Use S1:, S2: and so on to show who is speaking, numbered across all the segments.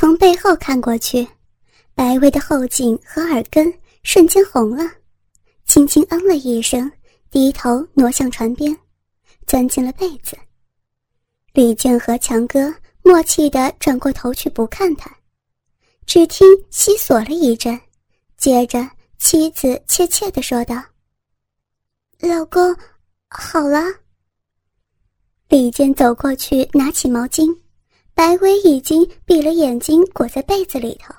S1: 从背后看过去，白薇的后颈和耳根瞬间红了，轻轻嗯了一声，低头挪向床边，钻进了被子。李健和强哥默契地转过头去不看他，只听悉索了一阵，接着妻子怯怯地说道：“老公，好了。”李健走过去拿起毛巾。白薇已经闭了眼睛，裹在被子里头，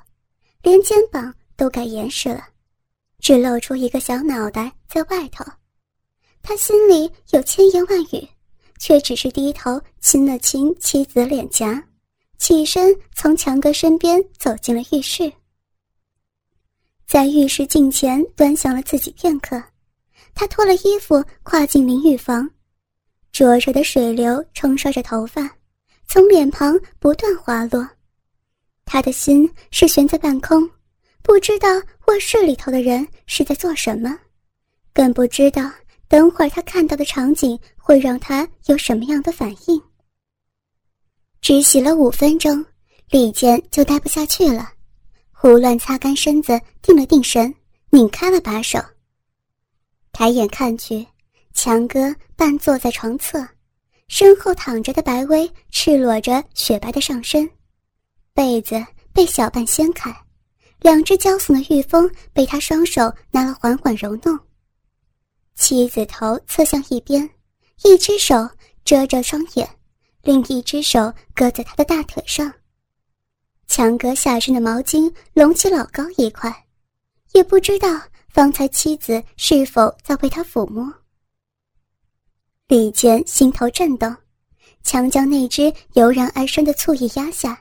S1: 连肩膀都盖严实了，只露出一个小脑袋在外头。他心里有千言万语，却只是低头亲了亲妻子的脸颊，起身从强哥身边走进了浴室。在浴室镜前端详了自己片刻，他脱了衣服，跨进淋浴房，灼热的水流冲刷着头发。从脸庞不断滑落，他的心是悬在半空，不知道卧室里头的人是在做什么，更不知道等会儿他看到的场景会让他有什么样的反应。只洗了五分钟，李健就待不下去了，胡乱擦干身子，定了定神，拧开了把手。抬眼看去，强哥半坐在床侧。身后躺着的白薇赤裸着雪白的上身，被子被小半掀开，两只娇耸的玉峰被他双手拿了缓缓揉弄。妻子头侧向一边，一只手遮着双眼，另一只手搁在他的大腿上。强哥下身的毛巾隆起老高一块，也不知道方才妻子是否在为他抚摸。李健心头震动，强将那只油然而生的醋意压下，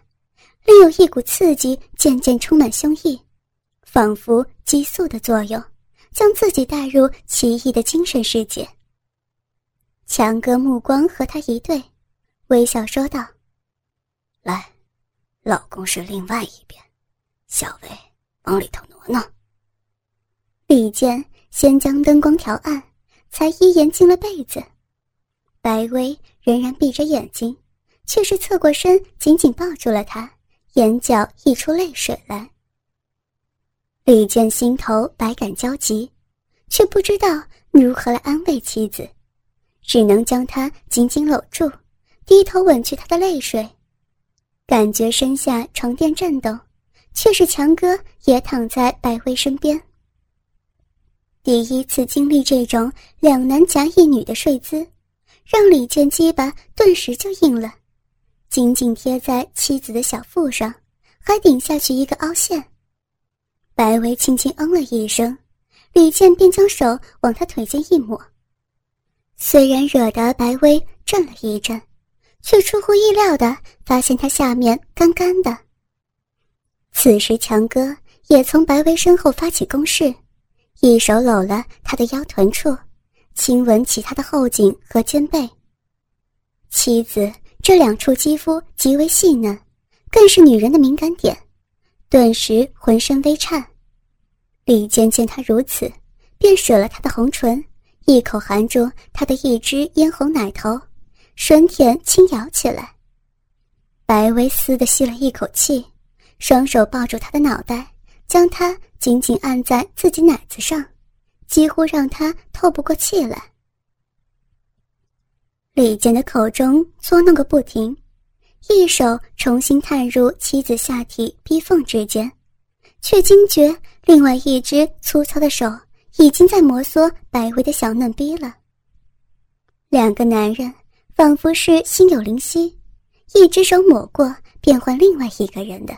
S1: 另有一股刺激渐渐充满胸臆，仿佛激素的作用，将自己带入奇异的精神世界。强哥目光和他一对，微笑说道：“
S2: 来，老公是另外一边，小薇往里头挪挪。”
S1: 李健先将灯光调暗，才一言进了被子。白薇仍然闭着眼睛，却是侧过身，紧紧抱住了他，眼角溢出泪水来。李健心头百感交集，却不知道如何来安慰妻子，只能将她紧紧搂住，低头吻去她的泪水。感觉身下床垫震动，却是强哥也躺在白薇身边。第一次经历这种两男夹一女的睡姿。让李健鸡巴顿时就硬了，紧紧贴在妻子的小腹上，还顶下去一个凹陷。白薇轻轻嗯了一声，李健便将手往他腿间一抹。虽然惹得白薇震了一震，却出乎意料的发现他下面干干的。此时强哥也从白薇身后发起攻势，一手搂了他的腰臀处。亲吻起他的后颈和肩背。妻子这两处肌肤极为细嫩，更是女人的敏感点，顿时浑身微颤。李健见他如此，便舍了他的红唇，一口含住他的一只嫣红奶头，吮舔轻咬起来。白薇嘶的吸了一口气，双手抱住他的脑袋，将他紧紧按在自己奶子上。几乎让他透不过气来。李健的口中作弄个不停，一手重新探入妻子下体逼缝之间，却惊觉另外一只粗糙的手已经在摩挲白薇的小嫩逼了。两个男人仿佛是心有灵犀，一只手抹过变换另外一个人的，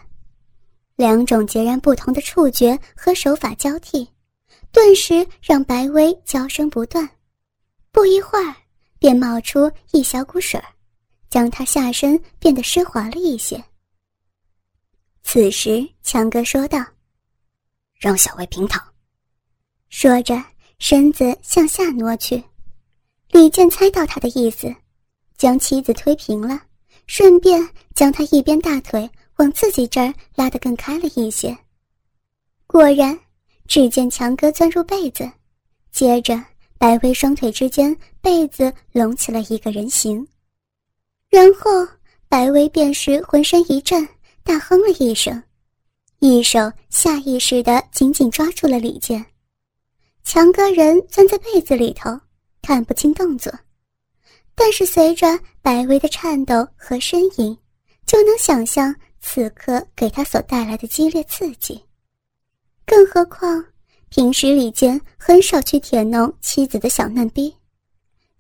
S1: 两种截然不同的触觉和手法交替。顿时让白薇娇声不断，不一会儿便冒出一小股水，将她下身变得湿滑了一些。此时，强哥说道：“
S2: 让小薇平躺。”
S1: 说着，身子向下挪去。李健猜到他的意思，将妻子推平了，顺便将他一边大腿往自己这儿拉得更开了一些。果然。只见强哥钻入被子，接着白薇双腿之间被子隆起了一个人形，然后白薇便是浑身一震，大哼了一声，一手下意识的紧紧抓住了李健。强哥人钻在被子里头，看不清动作，但是随着白薇的颤抖和呻吟，就能想象此刻给他所带来的激烈刺激。更何况，平时李健很少去舔弄妻子的小嫩逼，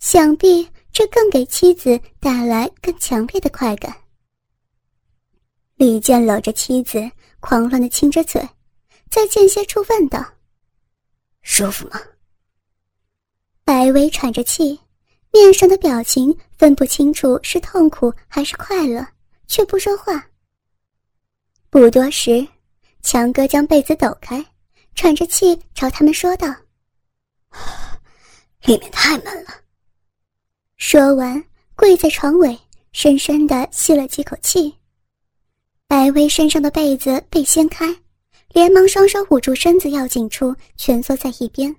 S1: 想必这更给妻子带来更强烈的快感。李健搂着妻子，狂乱的亲着嘴，在间歇处问道。
S2: 舒服吗？
S1: 白薇喘着气，面上的表情分不清楚是痛苦还是快乐，却不说话。不多时，强哥将被子抖开，喘着气朝他们说道：“
S2: 里面太闷了。”
S1: 说完，跪在床尾，深深的吸了几口气。白薇身上的被子被掀开。连忙双手捂住身子要紧处，蜷缩在一边。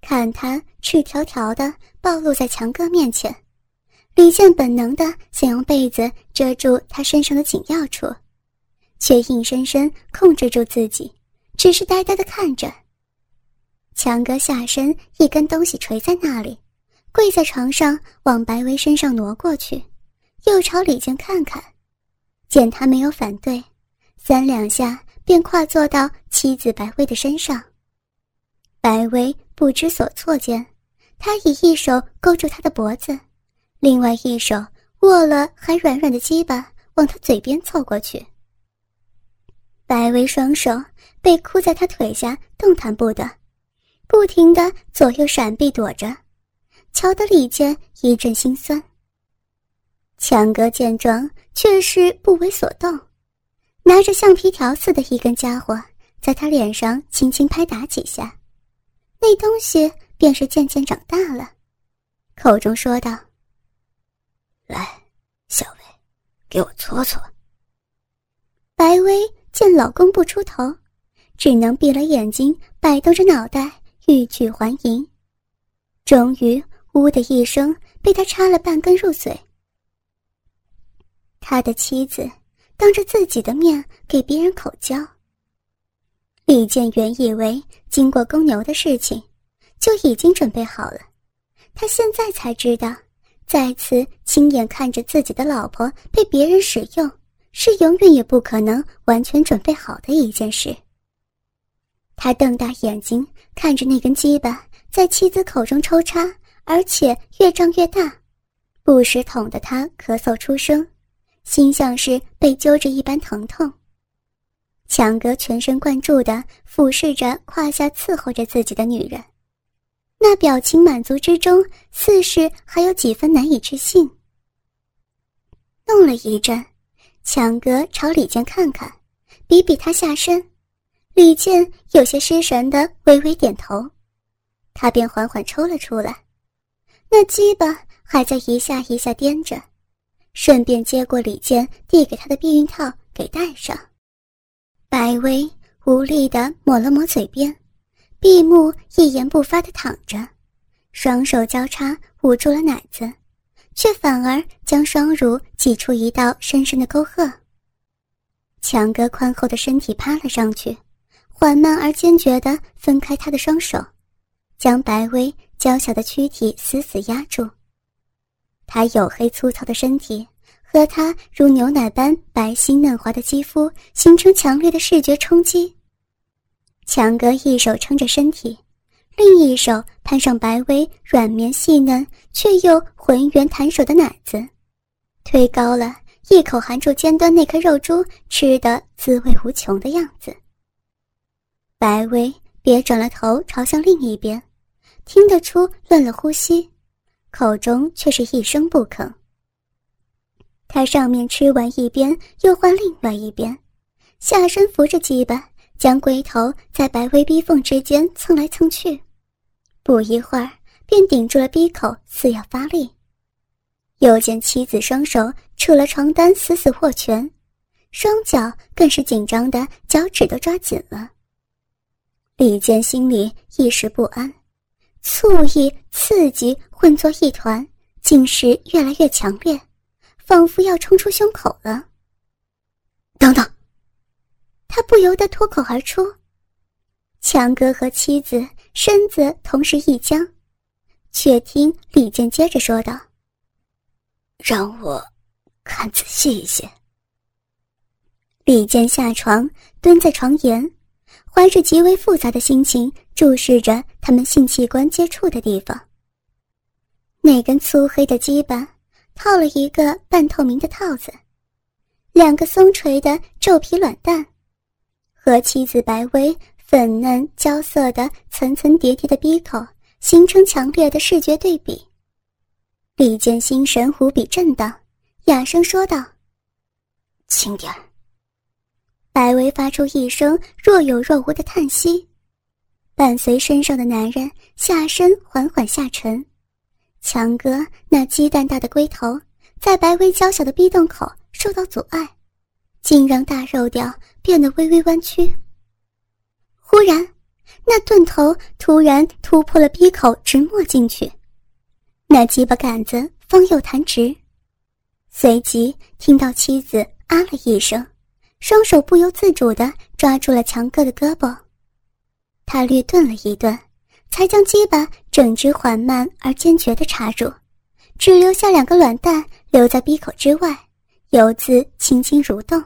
S1: 看他赤条条的暴露在强哥面前，李健本能的想用被子遮住他身上的紧要处，却硬生生控制住自己，只是呆呆的看着。强哥下身一根东西垂在那里，跪在床上往白薇身上挪过去，又朝李靖看看，见他没有反对，三两下。便跨坐到妻子白薇的身上。白薇不知所措间，他以一手勾住她的脖子，另外一手握了还软软的鸡巴，往她嘴边凑过去。白薇双手被箍在他腿下，动弹不得，不停的左右闪避躲着，瞧得李健一阵心酸。强哥见状，却是不为所动。拿着橡皮条似的一根家伙，在他脸上轻轻拍打几下，那东西便是渐渐长大了，口中说道：“
S2: 来，小薇，给我搓搓。”
S1: 白薇见老公不出头，只能闭了眼睛，摆动着脑袋欲拒还迎，终于“呜”的一声被他插了半根入嘴。他的妻子。当着自己的面给别人口交。李健原以为经过公牛的事情，就已经准备好了，他现在才知道，再次亲眼看着自己的老婆被别人使用，是永远也不可能完全准备好的一件事。他瞪大眼睛看着那根鸡巴在妻子口中抽插，而且越胀越大，不时捅得他咳嗽出声。心像是被揪着一般疼痛。强哥全神贯注地俯视着胯下伺候着自己的女人，那表情满足之中，似是还有几分难以置信。弄了一阵，强哥朝李健看看，比比他下身，李健有些失神的微微点头，他便缓缓抽了出来，那鸡巴还在一下一下颠着。顺便接过李健递给他的避孕套，给戴上。白薇无力的抹了抹嘴边，闭目一言不发的躺着，双手交叉捂住了奶子，却反而将双乳挤出一道深深的沟壑。强哥宽厚的身体趴了上去，缓慢而坚决地分开他的双手，将白薇娇小的躯体死死压住。他黝黑粗糙的身体和他如牛奶般白皙嫩滑的肌肤形成强烈的视觉冲击。强哥一手撑着身体，另一手攀上白薇软绵细嫩却又浑圆弹手的奶子，推高了一口含住尖端那颗肉珠，吃得滋味无穷的样子。白薇别转了头朝向另一边，听得出乱了呼吸。口中却是一声不吭。他上面吃完一边，又换另外一边，下身扶着鸡巴，将龟头在白薇逼缝之间蹭来蹭去，不一会儿便顶住了逼口，似要发力。又见妻子双手扯了床单，死死握拳，双脚更是紧张的脚趾都抓紧了。李健心里一时不安。醋意、刺激混作一团，竟是越来越强烈，仿佛要冲出胸口了。等等，他不由得脱口而出。强哥和妻子身子同时一僵，却听李健接着说道：“
S2: 让我看仔细一些。”
S1: 李健下床，蹲在床沿，怀着极为复杂的心情注视着他们性器官接触的地方。那根粗黑的鸡巴套了一个半透明的套子，两个松垂的皱皮卵蛋，和妻子白薇。粉嫩焦色的层层叠叠的鼻口形成强烈的视觉对比。李健心神无比震荡，哑声说道：“
S2: 轻点
S1: 白薇发出一声若有若无的叹息，伴随身上的男人下身缓缓下沉，强哥那鸡蛋大的龟头在白薇娇小的逼洞口受到阻碍，竟让大肉吊变得微微弯曲。忽然，那钝头突然突破了逼口，直没进去。那鸡巴杆子方又弹直，随即听到妻子啊了一声，双手不由自主地抓住了强哥的胳膊。他略顿了一顿，才将鸡巴整只缓慢而坚决地插住，只留下两个卵蛋留在逼口之外，游子轻轻蠕动。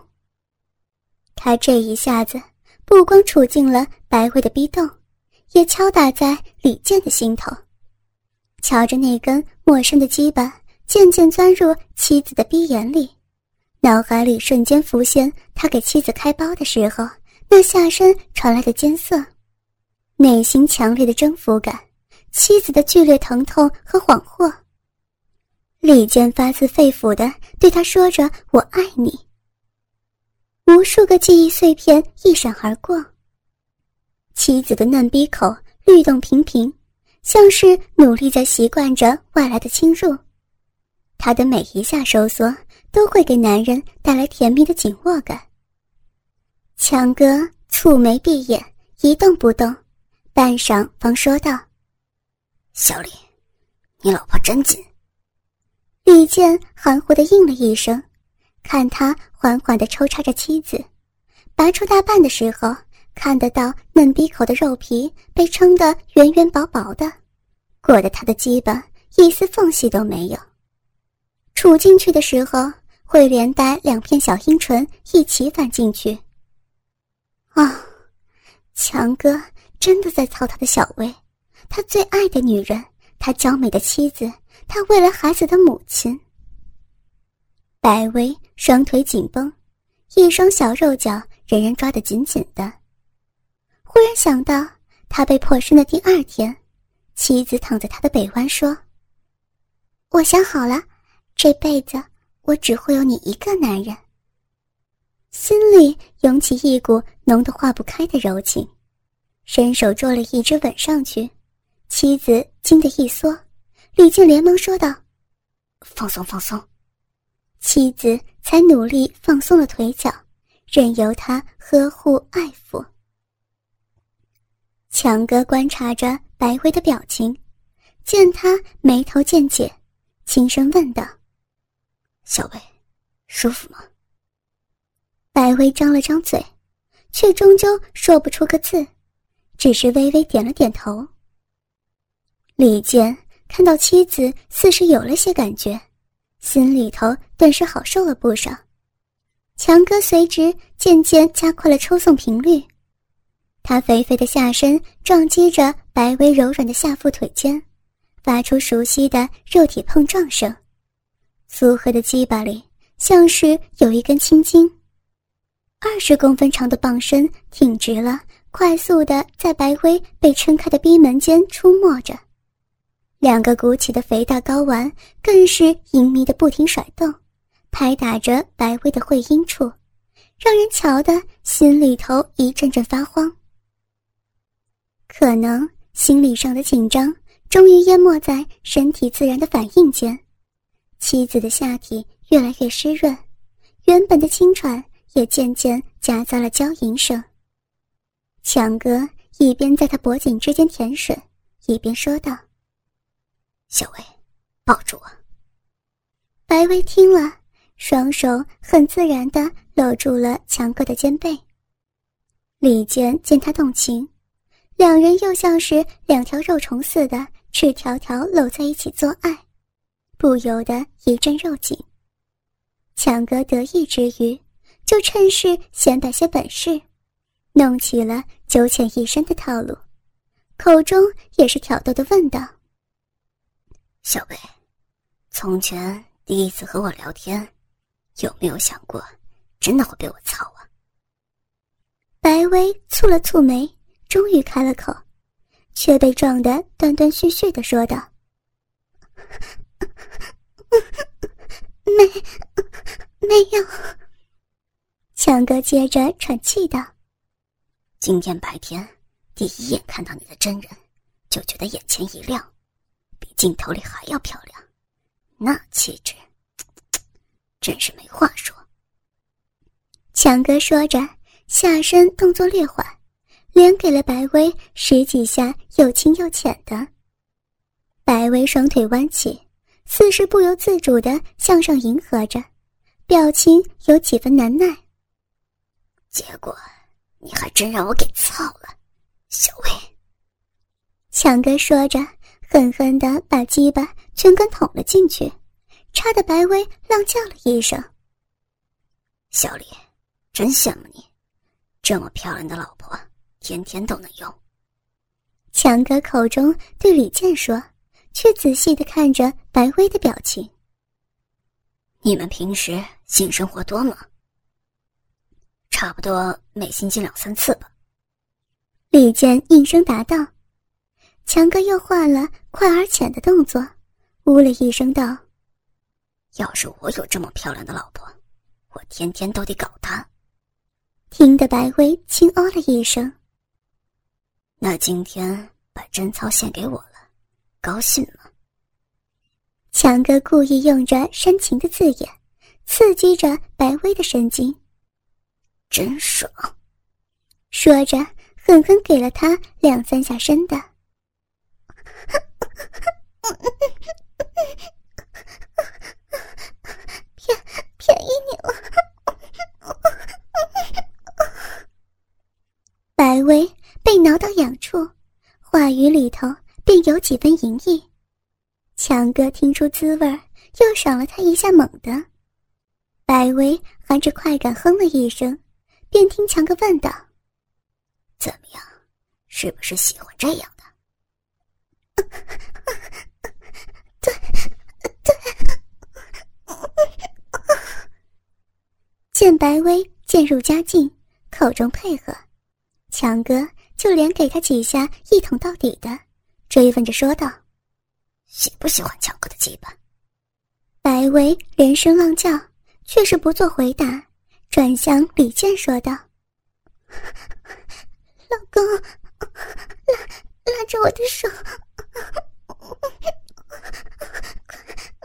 S1: 他这一下子。不光杵进了白薇的逼洞，也敲打在李健的心头。瞧着那根陌生的鸡巴渐渐钻入妻子的逼眼里，脑海里瞬间浮现他给妻子开包的时候那下身传来的艰涩，内心强烈的征服感，妻子的剧烈疼痛和恍惚。李健发自肺腑的对他说着：“我爱你。”无数个记忆碎片一闪而过。妻子的嫩鼻口律动频频，像是努力在习惯着外来的侵入。他的每一下收缩都会给男人带来甜蜜的紧握感。强哥蹙眉闭眼，一动不动，半晌方说道：“
S2: 小李，你老婆真紧。”
S1: 李健含糊的应了一声。看他缓缓地抽插着妻子，拔出大半的时候，看得到嫩鼻口的肉皮被撑得圆圆薄薄的，裹得他的鸡巴一丝缝隙都没有。杵进去的时候，会连带两片小阴唇一起反进去。啊，强哥真的在操他的小薇，他最爱的女人，他娇美的妻子，他未来孩子的母亲。白薇双腿紧绷，一双小肉脚仍然抓得紧紧的。忽然想到，他被破身的第二天，妻子躺在他的北湾说：“我想好了，这辈子我只会有你一个男人。”心里涌起一股浓得化不开的柔情，伸手捉了一只吻上去，妻子惊得一缩，李靖连忙说道：“
S2: 放松，放松。”
S1: 妻子才努力放松了腿脚，任由他呵护爱抚。强哥观察着白薇的表情，见他眉头渐解，轻声问道：“
S2: 小薇，舒服吗？”
S1: 白薇张了张嘴，却终究说不出个字，只是微微点了点头。李健看到妻子似是有了些感觉。心里头顿时好受了不少，强哥随之渐渐加快了抽送频率，他肥肥的下身撞击着白薇柔软的下腹腿间，发出熟悉的肉体碰撞声，粗黑的鸡巴里像是有一根青筋，二十公分长的棒身挺直了，快速的在白薇被撑开的逼门间出没着。两个鼓起的肥大睾丸更是淫迷的不停甩动，拍打着白薇的会阴处，让人瞧得心里头一阵阵发慌。可能心理上的紧张终于淹没在身体自然的反应间，妻子的下体越来越湿润，原本的轻喘也渐渐夹杂了娇吟声。强哥一边在他脖颈之间舔吮，一边说道。
S2: 小薇，抱住我。
S1: 白薇听了，双手很自然的搂住了强哥的肩背，李健见他动情，两人又像是两条肉虫似的赤条条搂在一起做爱，不由得一阵肉紧。强哥得意之余，就趁势显摆些本事，弄起了九浅一深的套路，口中也是挑逗的问道：“
S2: 小薇，从前第一次和我聊天，有没有想过，真的会被我操啊？”
S1: 白薇蹙了蹙眉，终于开了口，却被撞得断断续续的说道：“没，没有。”强哥接着喘气道：“
S2: 今天白天第一眼看到你的真人，就觉得眼前一亮，比镜头里还要漂亮，那气质，真是没话说。”
S1: 强哥说着。下身动作略缓，连给了白薇十几下又轻又浅的。白薇双腿弯起，似是不由自主的向上迎合着，表情有几分难耐。
S2: 结果，你还真让我给操了，小薇。
S1: 强哥说着，狠狠的把鸡巴全根捅了进去，插的白薇浪叫了一声。
S2: 小李，真羡慕你。这么漂亮的老婆，天天都能用。
S1: 强哥口中对李健说，却仔细的看着白薇的表情。
S2: 你们平时性生活多吗？差不多每星期两三次吧。
S1: 李健应声答道。强哥又换了快而浅的动作，呜了一声道：“
S2: 要是我有这么漂亮的老婆，我天天都得搞她。”
S1: 听得白薇轻哦了一声。
S2: 那今天把贞操献给我了，高兴吗？
S1: 强哥故意用着煽情的字眼，刺激着白薇的神经。
S2: 真爽，
S1: 说着狠狠给了他两三下深的。便便宜你了。白薇被挠到痒处，话语里头便有几分淫意。强哥听出滋味又赏了他一下猛的。白薇含着快感哼了一声，便听强哥问道：“
S2: 怎么样，是不是喜欢这样的？”“
S1: 对，对。”见白薇渐入佳境，口中配合。强哥就连给他几下一捅到底的，追问着说道：“
S2: 喜不喜欢强哥的鸡巴？”
S1: 白薇连声浪叫，却是不做回答，转向李健说道：“老公，拉拉着我的手，快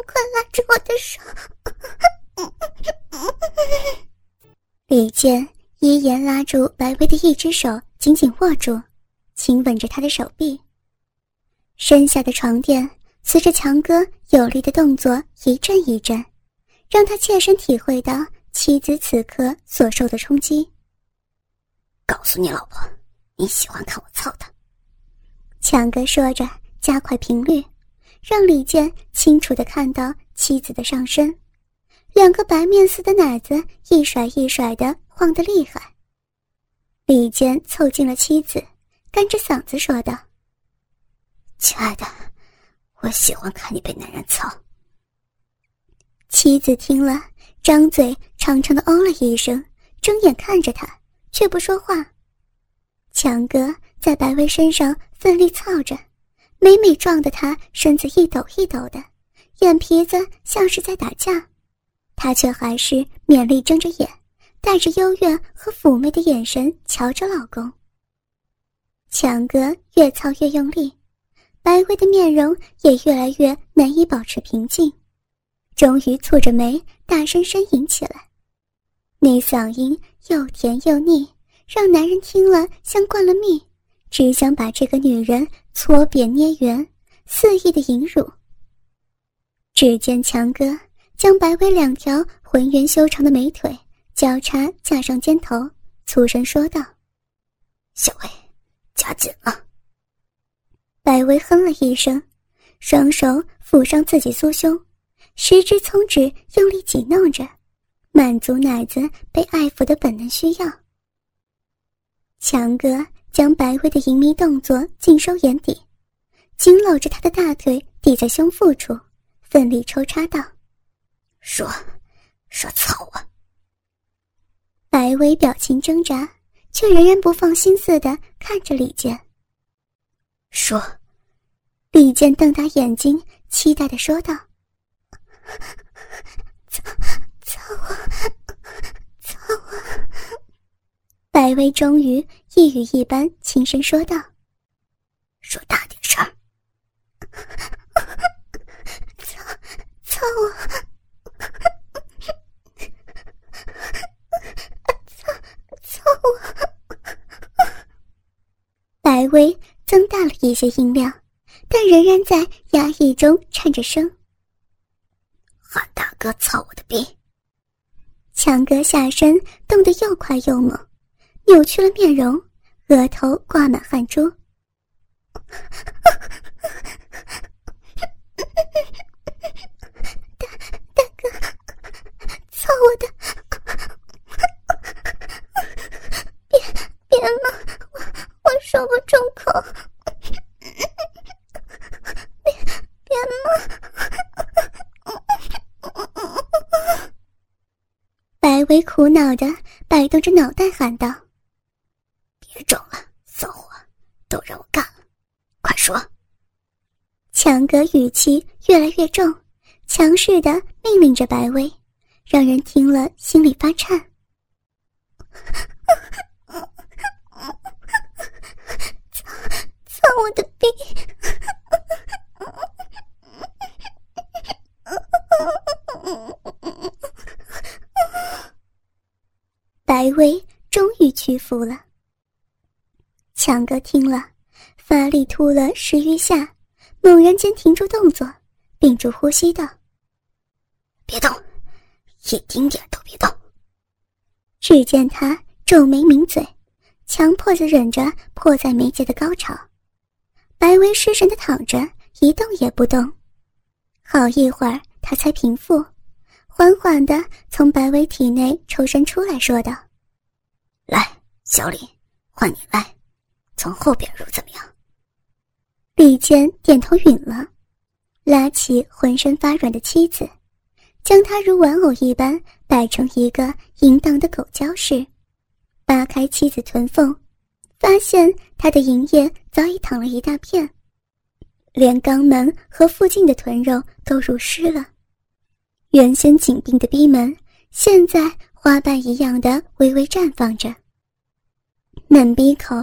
S1: 快拉着我的手。”李健。依言拉住白薇的一只手，紧紧握住，亲吻着她的手臂。身下的床垫随着强哥有力的动作一阵一阵，让他切身体会到妻子此刻所受的冲击。
S2: 告诉你老婆，你喜欢看我操她。
S1: 强哥说着，加快频率，让李健清楚的看到妻子的上身，两个白面似的奶子一甩一甩的。晃得厉害，李健凑近了妻子，干着嗓子说道：“
S2: 亲爱的，我喜欢看你被男人操。”
S1: 妻子听了，张嘴长长的哦了一声，睁眼看着他，却不说话。强哥在白薇身上奋力操着，每每撞得他身子一抖一抖的，眼皮子像是在打架，他却还是勉力睁着眼。带着幽怨和妩媚的眼神瞧着老公。强哥越操越用力，白薇的面容也越来越难以保持平静，终于蹙着眉大声呻吟起来，那嗓音又甜又腻，让男人听了像灌了蜜，只想把这个女人搓扁捏圆，肆意的淫辱。只见强哥将白薇两条浑圆修长的美腿。交叉架上肩头，粗声说道：“
S2: 小薇，夹紧了。
S1: 白薇哼了一声，双手抚上自己酥胸，十指从指用力挤弄着，满足奶子被爱抚的本能需要。强哥将白薇的淫迷动作尽收眼底，紧搂着她的大腿抵在胸腹处，奋力抽插道：“
S2: 说，说操啊！”
S1: 白薇表情挣扎，却仍然不放心似的看着李健。
S2: 说，
S1: 李健瞪大眼睛，期待的说道：“操，操我，操我！”白薇终于一语一般轻声说道：“
S2: 说大点声儿，
S1: 操，操我！”白薇增大了一些音量，但仍然在压抑中颤着声。
S2: 喊大哥操我的逼！
S1: 强哥下身动得又快又猛，扭曲了面容，额头挂满汗珠。大大哥，操我的！别别了！我说不出口，别别了！白薇苦恼的摆动着脑袋喊道：“
S2: 别装了，骚货，都让我干了，快说！”
S1: 强哥语气越来越重，强势的命令着白薇，让人听了心里发颤。白薇终于屈服了。强哥听了，发力突了十余下，猛然间停住动作，屏住呼吸道：“
S2: 别动，一丁点都别动。”
S1: 只见他皱眉抿嘴，强迫着忍着迫在眉睫的高潮。白薇失神的躺着，一动也不动。好一会儿，他才平复，缓缓的从白薇体内抽身出来说道：“
S2: 来，小李，换你来，从后边入怎么样？”
S1: 李健点头允了，拉起浑身发软的妻子，将她如玩偶一般摆成一个淫荡的狗交式，扒开妻子臀缝。发现他的银液早已淌了一大片，连肛门和附近的臀肉都濡湿了。原先紧闭的逼门，现在花瓣一样的微微绽放着。嫩鼻口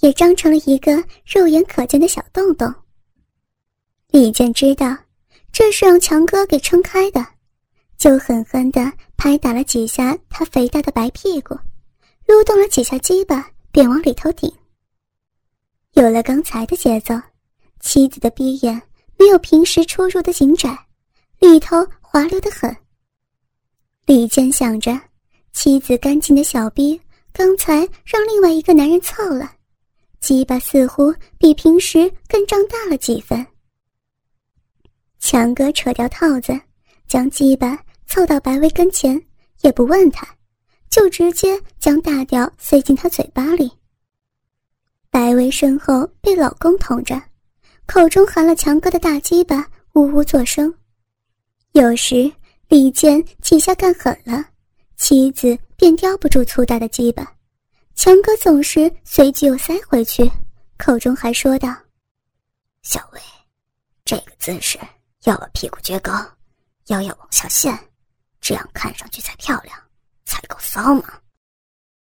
S1: 也张成了一个肉眼可见的小洞洞。李健知道这是让强哥给撑开的，就狠狠地拍打了几下他肥大的白屁股，撸动了几下鸡巴。便往里头顶。有了刚才的节奏，妻子的鼻眼没有平时出入的紧窄，里头滑溜的很。李健想着，妻子干净的小逼刚才让另外一个男人操了，鸡巴似乎比平时更张大了几分。强哥扯掉套子，将鸡巴凑到白薇跟前，也不问他。就直接将大屌塞进他嘴巴里。白薇身后被老公捅着，口中含了强哥的大鸡巴，呜呜作声。有时李健几下干狠了，妻子便叼不住粗大的鸡巴，强哥走时随即又塞回去，口中还说道：“
S2: 小薇，这个姿势要把屁股撅高，腰要往下陷，这样看上去才漂亮。”才够骚嘛！